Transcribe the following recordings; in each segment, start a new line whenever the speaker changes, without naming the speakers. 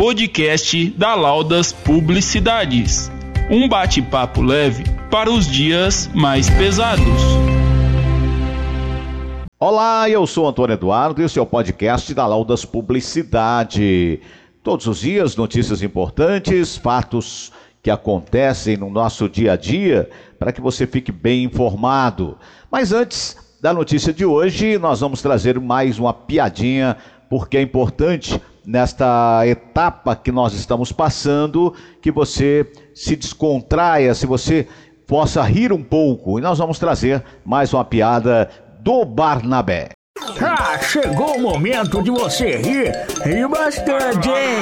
podcast da Laudas Publicidades. Um bate-papo leve para os dias mais pesados.
Olá, eu sou Antônio Eduardo e esse é o podcast da Laudas Publicidade. Todos os dias, notícias importantes, fatos que acontecem no nosso dia a dia, para que você fique bem informado. Mas antes da notícia de hoje, nós vamos trazer mais uma piadinha, porque é importante nesta etapa que nós estamos passando, que você se descontraia, se você possa rir um pouco. E nós vamos trazer mais uma piada do Barnabé.
Ah, chegou o momento de você rir, rir bastante, hein?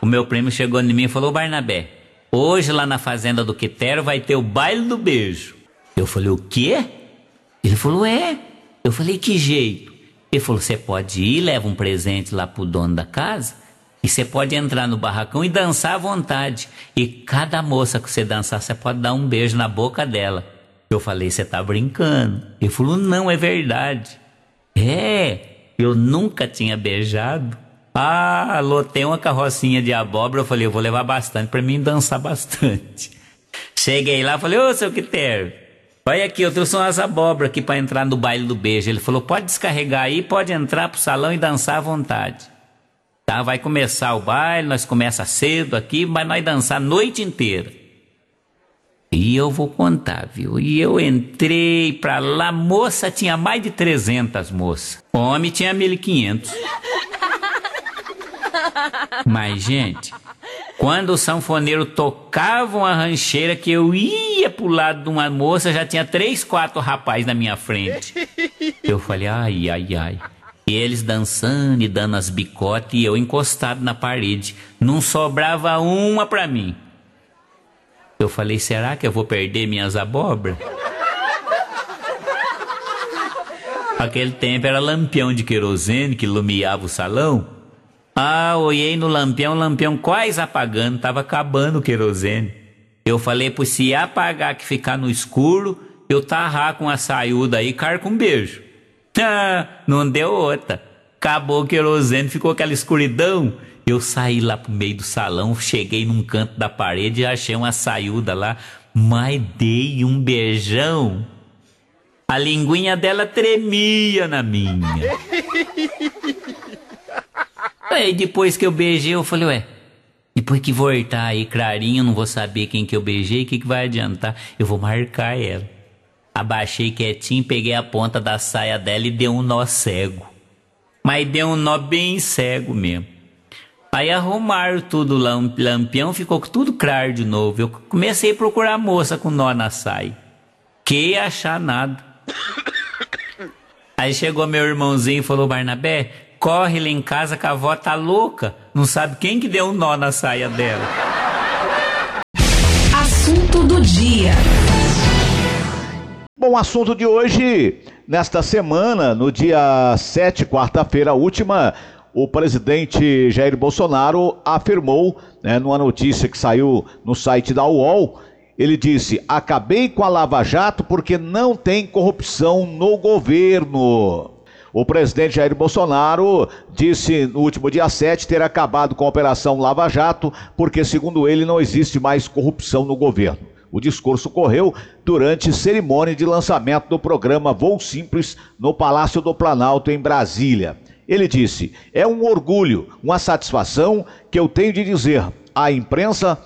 O meu primo chegou em mim e falou: Barnabé, hoje lá na fazenda do Quitero vai ter o baile do beijo. Eu falei: O quê? Ele falou: É. Eu falei: Que jeito? Ele falou: Você pode ir, leva um presente lá pro dono da casa e você pode entrar no barracão e dançar à vontade. E cada moça que você dançar, você pode dar um beijo na boca dela. Eu falei: Você tá brincando? Ele falou: Não, é verdade. É, eu nunca tinha beijado. Ah, lotei uma carrocinha de abóbora. Eu falei, eu vou levar bastante para mim dançar bastante. Cheguei lá, falei, ô seu Quiter, olha aqui, eu trouxe umas abóboras aqui para entrar no baile do beijo. Ele falou, pode descarregar aí, pode entrar pro salão e dançar à vontade. Tá, vai começar o baile, nós começa cedo aqui, mas nós dançar a noite inteira. E eu vou contar, viu? E eu entrei pra lá, moça tinha mais de 300 moças. Homem tinha 1500. Mas, gente, quando o sanfoneiro tocava uma rancheira que eu ia pro lado de uma moça, já tinha três, quatro rapazes na minha frente. Eu falei, ai, ai, ai. E eles dançando e dando as bicotes e eu encostado na parede. Não sobrava uma pra mim. Eu falei, será que eu vou perder minhas abóboras? Aquele tempo era lampião de querosene que iluminava o salão. Ah, olhei no lampião, lampião quase apagando, tava acabando o querosene. Eu falei pro se apagar que ficar no escuro, eu tarrar com a saiuda aí, car com um beijo. Ah, não deu outra. Acabou o querosene, ficou aquela escuridão. Eu saí lá pro meio do salão, cheguei num canto da parede e achei uma saiuda lá, mas dei um beijão. A linguinha dela tremia na minha. Aí depois que eu beijei, eu falei, ué, depois que voltar aí clarinho, não vou saber quem que eu beijei, o que, que vai adiantar? Eu vou marcar ela. Abaixei quietinho, peguei a ponta da saia dela e dei um nó cego. Mas deu um nó bem cego mesmo. Aí arrumaram tudo, lamp lampião ficou tudo claro de novo. Eu comecei a procurar a moça com nó na saia. Que achar nada. Aí chegou meu irmãozinho e falou, Barnabé, corre lá em casa que a avó tá louca. Não sabe quem que deu um nó na saia dela.
Assunto do dia.
Bom, assunto de hoje, nesta semana, no dia 7, quarta-feira última, o presidente Jair Bolsonaro afirmou, né, numa notícia que saiu no site da UOL, ele disse: Acabei com a Lava Jato porque não tem corrupção no governo. O presidente Jair Bolsonaro disse no último dia 7 ter acabado com a Operação Lava Jato, porque, segundo ele, não existe mais corrupção no governo. O discurso ocorreu durante cerimônia de lançamento do programa Voo Simples no Palácio do Planalto, em Brasília. Ele disse: É um orgulho, uma satisfação que eu tenho de dizer à imprensa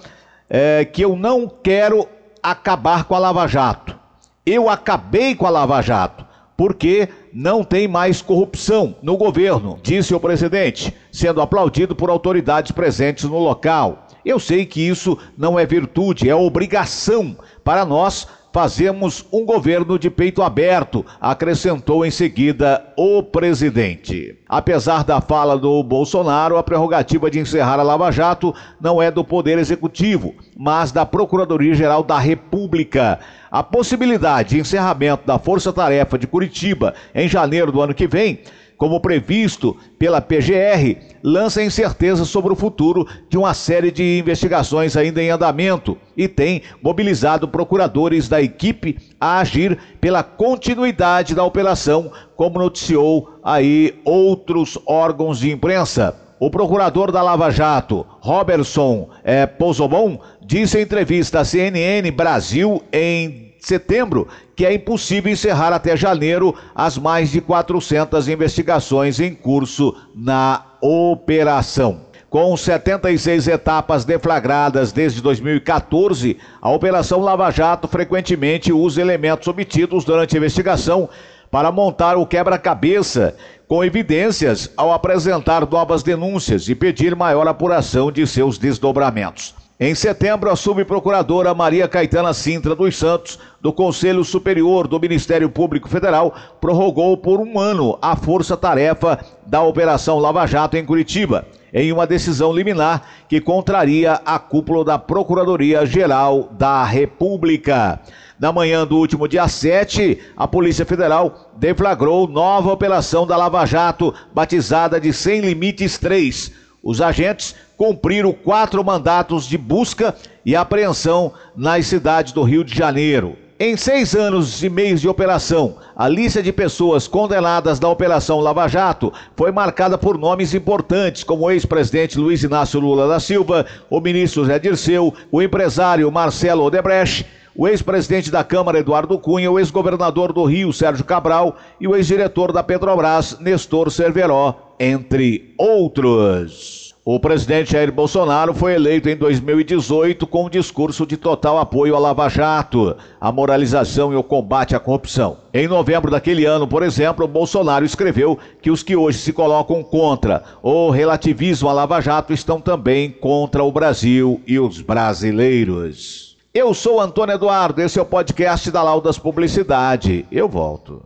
é, que eu não quero acabar com a Lava Jato. Eu acabei com a Lava Jato porque não tem mais corrupção no governo, disse o presidente, sendo aplaudido por autoridades presentes no local. Eu sei que isso não é virtude, é obrigação para nós fazemos um governo de peito aberto, acrescentou em seguida o presidente. Apesar da fala do Bolsonaro, a prerrogativa de encerrar a Lava Jato não é do Poder Executivo, mas da Procuradoria-Geral da República. A possibilidade de encerramento da Força Tarefa de Curitiba em janeiro do ano que vem como previsto pela PGR, lança incerteza sobre o futuro de uma série de investigações ainda em andamento e tem mobilizado procuradores da equipe a agir pela continuidade da operação, como noticiou aí outros órgãos de imprensa. O procurador da Lava Jato, Robertson é, Pozobon, disse em entrevista à CNN Brasil em setembro que é impossível encerrar até janeiro as mais de 400 investigações em curso na operação. Com 76 etapas deflagradas desde 2014, a Operação Lava Jato frequentemente usa elementos obtidos durante a investigação para montar o quebra-cabeça com evidências ao apresentar novas denúncias e pedir maior apuração de seus desdobramentos. Em setembro, a subprocuradora Maria Caetana Sintra dos Santos, do Conselho Superior do Ministério Público Federal, prorrogou por um ano a força-tarefa da Operação Lava Jato em Curitiba, em uma decisão liminar que contraria a cúpula da Procuradoria-Geral da República. Na manhã do último dia 7, a Polícia Federal deflagrou nova operação da Lava Jato, batizada de Sem Limites 3. Os agentes cumpriram quatro mandatos de busca e apreensão nas cidades do Rio de Janeiro. Em seis anos e meio de operação, a lista de pessoas condenadas na Operação Lava Jato foi marcada por nomes importantes, como o ex-presidente Luiz Inácio Lula da Silva, o ministro Zé Dirceu, o empresário Marcelo Odebrecht, o ex-presidente da Câmara Eduardo Cunha, o ex-governador do Rio Sérgio Cabral e o ex-diretor da Petrobras Nestor Cerveró, entre outros. O presidente Jair Bolsonaro foi eleito em 2018 com um discurso de total apoio à Lava Jato, à moralização e ao combate à corrupção. Em novembro daquele ano, por exemplo, Bolsonaro escreveu que os que hoje se colocam contra o relativismo à Lava Jato estão também contra o Brasil e os brasileiros. Eu sou Antônio Eduardo, esse é o podcast da Laudas Publicidade. Eu volto.